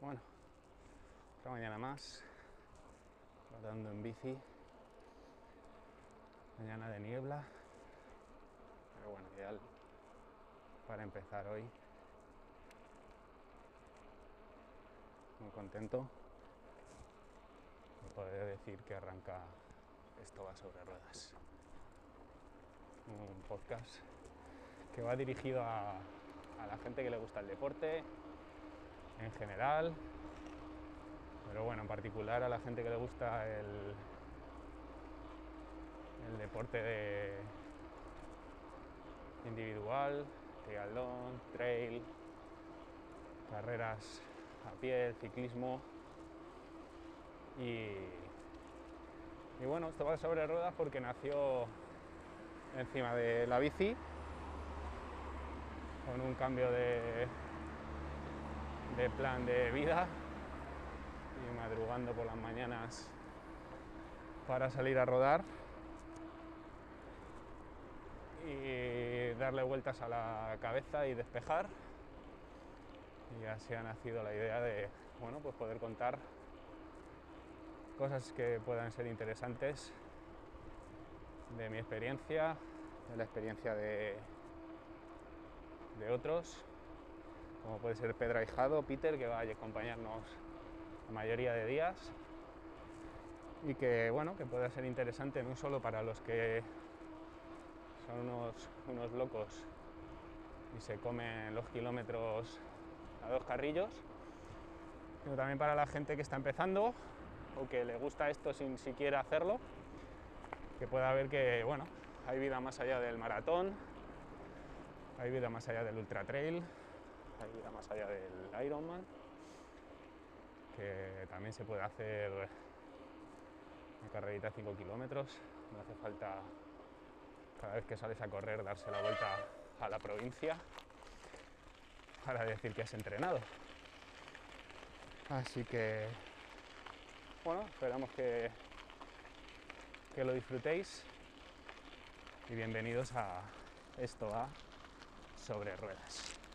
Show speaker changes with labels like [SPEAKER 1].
[SPEAKER 1] Bueno, otra mañana más, rodando en bici. Mañana de niebla, pero bueno, ideal para empezar hoy. Muy contento de poder decir que arranca Esto va sobre ruedas. Un podcast que va dirigido a, a la gente que le gusta el deporte en general, pero bueno, en particular a la gente que le gusta el, el deporte de individual, triatlón, trail, carreras a pie, ciclismo. Y, y bueno, esto va sobre ruedas porque nació encima de la bici con un cambio de, de plan de vida y madrugando por las mañanas para salir a rodar y darle vueltas a la cabeza y despejar. Y así ha nacido la idea de bueno, pues poder contar cosas que puedan ser interesantes de mi experiencia, de la experiencia de, de otros, como puede ser Pedro Ahijado, Peter, que va a acompañarnos la mayoría de días. Y que bueno, que pueda ser interesante no solo para los que son unos, unos locos y se comen los kilómetros a dos carrillos, sino también para la gente que está empezando o que le gusta esto sin siquiera hacerlo, que pueda ver que bueno, hay vida más allá del maratón, hay vida más allá del ultra trail, hay vida más allá del Ironman, que también se puede hacer una carrerita de 5 kilómetros, no hace falta cada vez que sales a correr darse la vuelta a la provincia para decir que has entrenado. Así que, bueno, esperamos que, que lo disfrutéis y bienvenidos a esto a sobre ruedas.